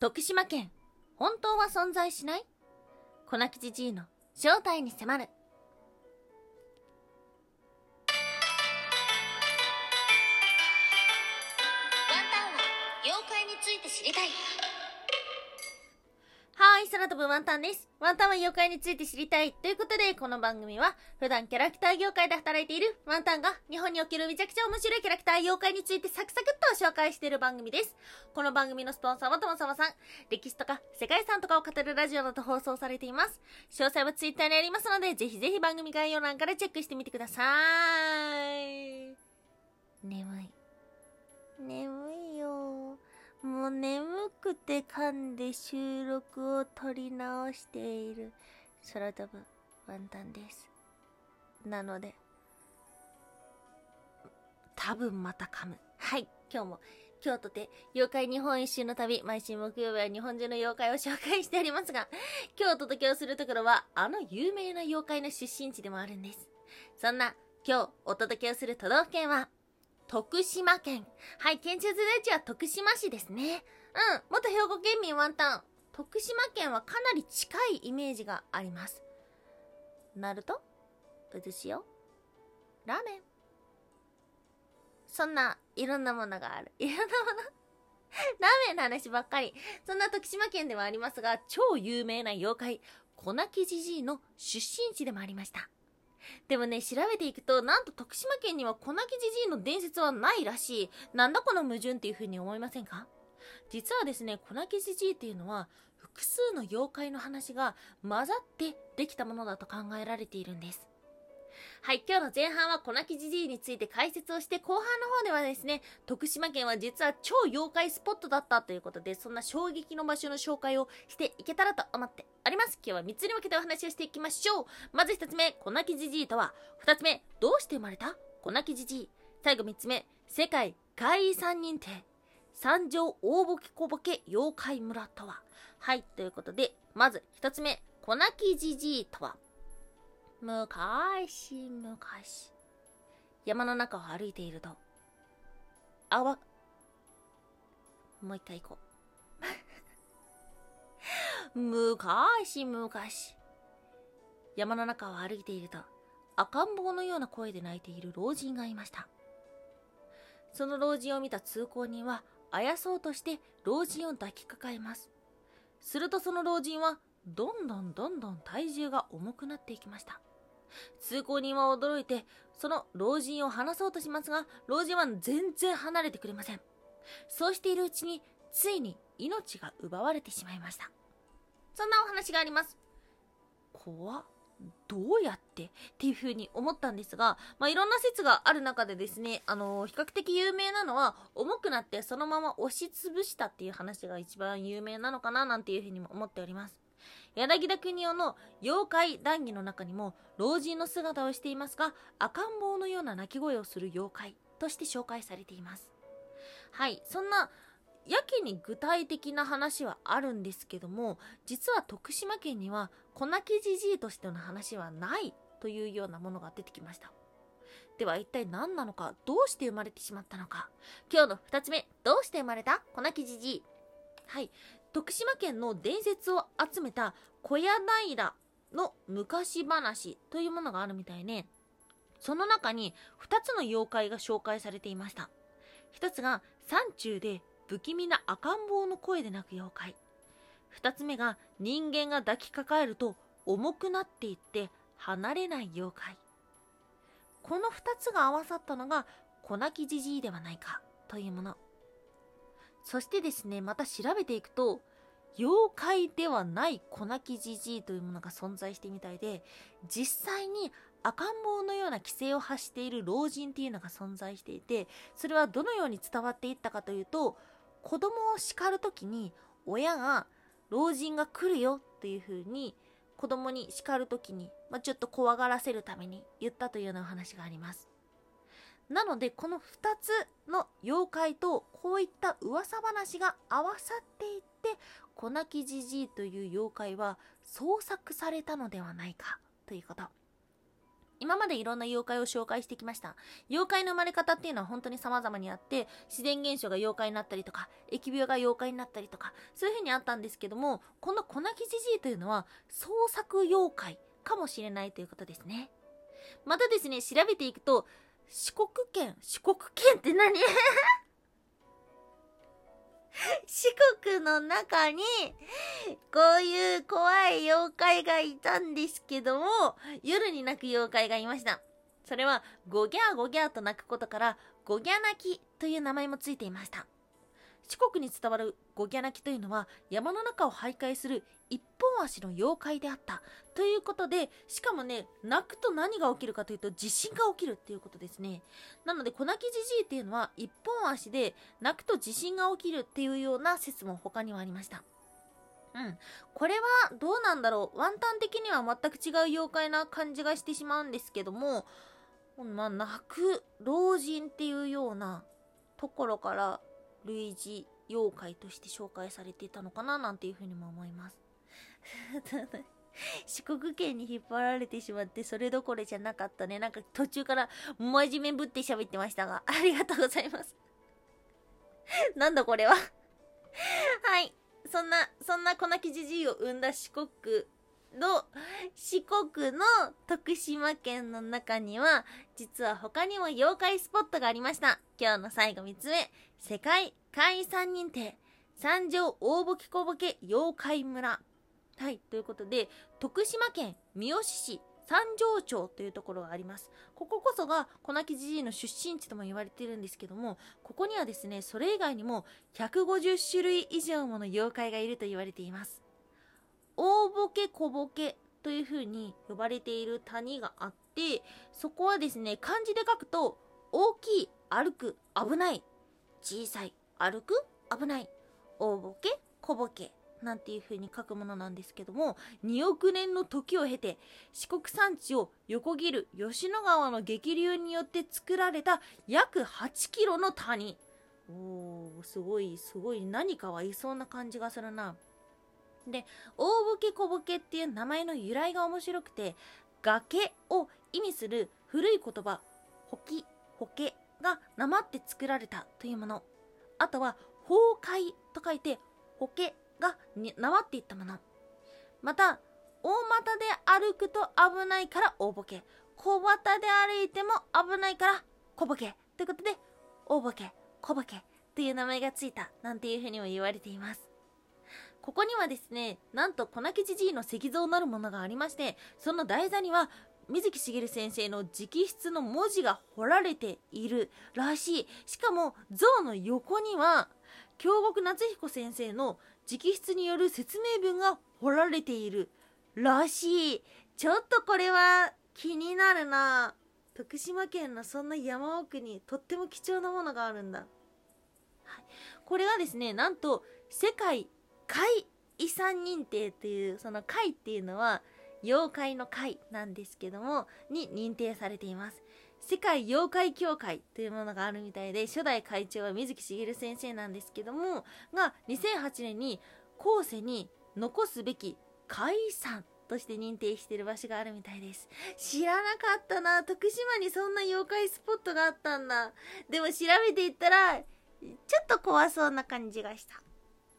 徳島県、本当は存在しない？粉吉じいの正体に迫る。ぶワンタンです。ワンタンは妖怪について知りたい。ということで、この番組は、普段キャラクター業界で働いているワンタンが、日本におけるめちゃくちゃ面白いキャラクター妖怪についてサクサクっと紹介している番組です。この番組のスポンサーはともさまさん。歴史とか世界遺産とかを語るラジオなど放送されています。詳細はツイッターにありますので、ぜひぜひ番組概要欄からチェックしてみてください。眠い。眠いよ。もう眠くて噛んで収録を撮り直している空飛ぶワンタンです。なので、多分また噛む。はい、今日も京都で妖怪日本一周の旅、毎週木曜日は日本中の妖怪を紹介しておりますが、今日お届けをするところは、あの有名な妖怪の出身地でもあるんです。そんな今日お届けをする都道府県は、徳島県。はい、県庁所在地は徳島市ですね。うん、元兵庫県民ワンタン。徳島県はかなり近いイメージがあります。ナルトうずしおラーメンそんないろんなものがある。いろんなものラーメンの話ばっかり。そんな徳島県ではありますが、超有名な妖怪、粉木じじいの出身地でもありました。でもね、調べていくと、なんと徳島県には粉木じじいの伝説はないらしい。なんだこの矛盾っていう風に思いませんか？実はですね、粉木じじいっていうのは、複数の妖怪の話が混ざってできたものだと考えられているんです。はい、今日の前半は粉木じじいについて解説をして、後半の方ではですね、徳島県は実は超妖怪スポットだったということで、そんな衝撃の場所の紹介をしていけたらと思っております。今日は3つに分けてお話をしていきましょう。まず1つ目、粉木じじいとは。2つ目、どうして生まれた？粉木じじい。最後3つ目、世界怪異三認定。三条大ボケ小ボケ妖怪村とは。はい、ということで、まず1つ目、粉木じじいとは。昔昔。山の中を歩いていると。あわ。もう一回行こう。昔昔。山の中を歩いていると赤ん坊のような声で泣いている老人がいました。その老人を見た通行人はあやそうとして老人を抱きかかえます。するとその老人はどんどんどんどん体重が重くなっていきました。通行人は驚いてその老人を離そうとしますが老人は全然離れてくれません。そうしているうちについに命が奪われてしまいました。そんなお話があります。怖っ。どうやってっていう風に思ったんですが、まあ、いろんな説がある中でですね、あの比較的有名なのは、重くなってそのまま押しつぶしたっていう話が一番有名なのかななんていう風にも思っております。柳田国夫の妖怪談義の中にも老人の姿をしていますが赤ん坊のような鳴き声をする妖怪として紹介されていますはいそんなやけに具体的な話はあるんですけども実は徳島県には粉木じじいとしての話はないというようなものが出てきました。では一体何なのかどうして生まれてしまったのか。今日の2つ目どうして生まれた粉木じじい。はい。徳島県の伝説を集めた小屋平の昔話というものがあるみたいね。その中に2つの妖怪が紹介されていました。1つが山中で不気味な赤ん坊の声で鳴く妖怪。2つ目が人間が抱きかかえると重くなっていって離れない妖怪。この2つが合わさったのが粉木じじいではないかというもの。そしてですね、また調べていくと、妖怪ではない粉木じじいというものが存在してみたいで、実際に赤ん坊のような規制を発している老人っていうのが存在していて、それはどのように伝わっていったかというと、子供を叱るときに親が老人が来るよっていう風に子供に叱るときに、まあ、ちょっと怖がらせるために言ったというようなお話があります。なのでこの2つの妖怪とこういった噂話が合わさっていって粉木じじいという妖怪は創作されたのではないかということ今までいろんな妖怪を紹介してきました。妖怪の生まれ方っていうのは本当に様々にあって、自然現象が妖怪になったりとか、疫病が妖怪になったりとか、そういう風にあったんですけども、この粉木じじいというのは創作妖怪かもしれないということですね。またですね、調べていくと、四国県、四国県って何？四国の中に、こういう怖い妖怪がいたんですけども、夜に泣く妖怪がいました。それは、ゴギャーゴギャーと泣くことから、ゴギャ泣きという名前もついていました。四国に伝わるゴギャ泣きというのは山の中を徘徊する一本足の妖怪であったということでしかもね泣くと何が起きるかというと地震が起きるっていうことですねなので小泣きじじいっていうのは一本足で泣くと地震が起きるっていうような説も他にはありましたうん。これはどうなんだろう。ワンタン的には全く違う妖怪な感じがしてしまうんですけども、まあ、泣く老人っていうようなところから類似妖怪として紹介されていたのかななんていうふうにも思います。四国県に引っ張られてしまってそれどころじゃなかったね。なんか途中から真面目ぶって喋ってましたが。ありがとうございます。なんだこれは。はい。そんなそんな粉木じじいを生んだ四国の四国の徳島県の中には実は他にも妖怪スポットがありました。今日の最後3つ目。世界会員3認定。三条大ぼけこぼけ妖怪村。はいということで徳島県三好市三条町というところがあります。こここそが小泣じじいの出身地とも言われているんですけどもここにはですねそれ以外にも150種類以上もの妖怪がいると言われています。大ボケ小ボケという風に呼ばれている谷があってそこはですね漢字で書くと大きい歩く危ない小さい歩く危ない大ボケ小ボケなんていう風に書くものなんですけども2億年の時を経て四国山地を横切る吉野川の激流によって作られた約8キロの谷。おーすごいすごい何かはいそうな感じがするな。で大ボケ小ボケっていう名前の由来が面白くて崖を意味する古い言葉ほきほけがなまって作られたというもの。あとは崩壊と書いてほけがなまっていったもの。また大股で歩くと危ないから大ボケ。小股で歩いても危ないから小ボケ。ということで大ボケ小ボケという名前がついたなんていうふうにも言われています。ここにはですね、なんと粉木じじいの石像なるものがありまして、その台座には水木しげる先生の直筆の文字が彫られているらしい。しかも像の横には京極夏彦先生の直筆による説明文が彫られているらしい。ちょっとこれは気になるな。徳島県のそんな山奥にとっても貴重なものがあるんだ。はい、これはですね、なんと世界怪遺産認定というその怪っていうのは妖怪の怪なんですけどもに認定されています。世界妖怪協会というものがあるみたいで初代会長は水木しげる先生なんですけどもが2008年に後世に残すべき怪遺産として認定してる場所があるみたいです。知らなかったな。徳島にそんな妖怪スポットがあったんだ。でも調べていったらちょっと怖そうな感じがした。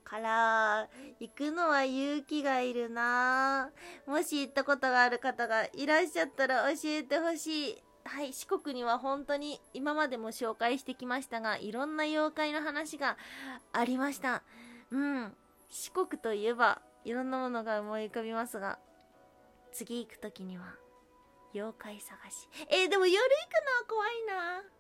から行くのは勇気がいるな。もし行ったことがある方がいらっしゃったら教えてほしい。はい四国には本当に今までも紹介してきましたがいろんな妖怪の話がありました。うん四国といえばいろんなものが思い浮かびますが次行く時には妖怪探し。えー、でも夜行くのは怖いな。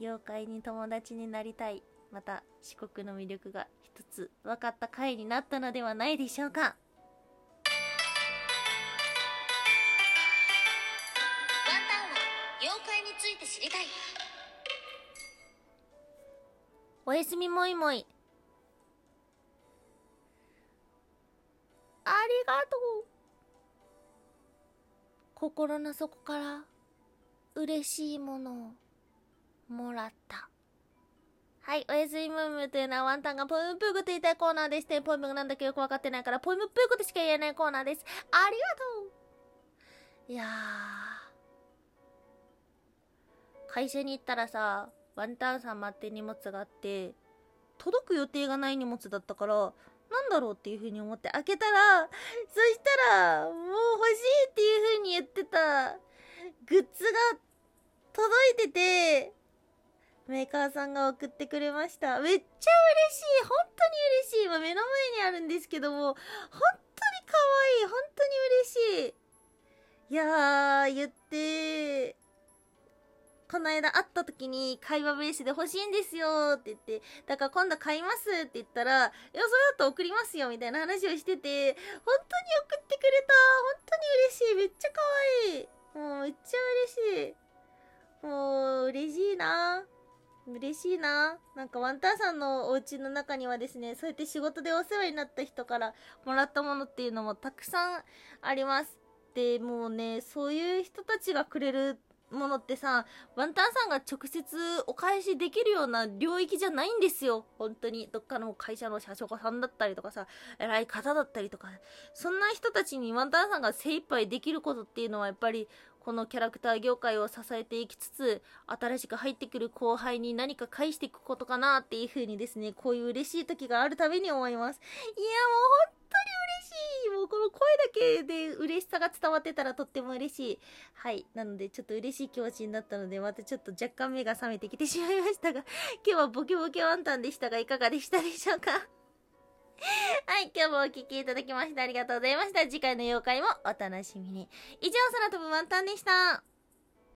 妖怪に友達になりたい。また四国の魅力が一つ分かった回になったのではないでしょうか。ワンタンは妖怪について知りたい。おやすみもいもい。ありがとう。心の底から嬉しいものをもらった。はい、おやすみむーむーというのはワンタンがポイムプーグと言いたいコーナーでして、ポイムがなんだかよくわかってないから、ポイムプーグとしか言えないコーナーです。ありがとういやー。会社に行ったらさ、ワンタン様って荷物があって、届く予定がない荷物だったから、なんだろうっていう風に思って開けたら、そしたら、もう欲しいっていう風に言ってたグッズが届いてて、メーカーさんが送ってくれました。めっちゃ嬉しい。本当に嬉しい。今目の前にあるんですけども、本当に可愛い。本当に嬉しい。いやー、言って、この間会った時に会話ベースで欲しいんですよって言って、だから今度買いますって言ったら、いや、それだと送りますよみたいな話をしてて、本当に送ってくれた。本当に嬉しい。めっちゃ可愛い。もうめっちゃ嬉しい。もう嬉しいな。嬉しいな。なんかワンタンさんのお家の中にはですねそうやって仕事でお世話になった人からもらったものっていうのもたくさんあります。でもうねそういう人たちがくれるものってさワンタンさんが直接お返しできるような領域じゃないんですよ。本当に。どっかの会社の社長さんだったりとかさ偉い方だったりとか。そんな人たちにワンタンさんが精一杯できることっていうのはやっぱりこのキャラクター業界を支えていきつつ新しく入ってくる後輩に何か返していくことかなっていう風にですねこういう嬉しい時があるたびに思います。いやもう本当に嬉しい。もうこの声だけで嬉しさが伝わってたらとっても嬉しい。はい。なのでちょっと嬉しい気持ちになったのでまたちょっと若干目が覚めてきてしまいましたが今日はボケボケワンタンでしたがいかがでしたでしょうか？はい、今日もお聴きいただきましてありがとうございました。次回の妖怪もお楽しみに。以上、空飛ぶワンタンでした。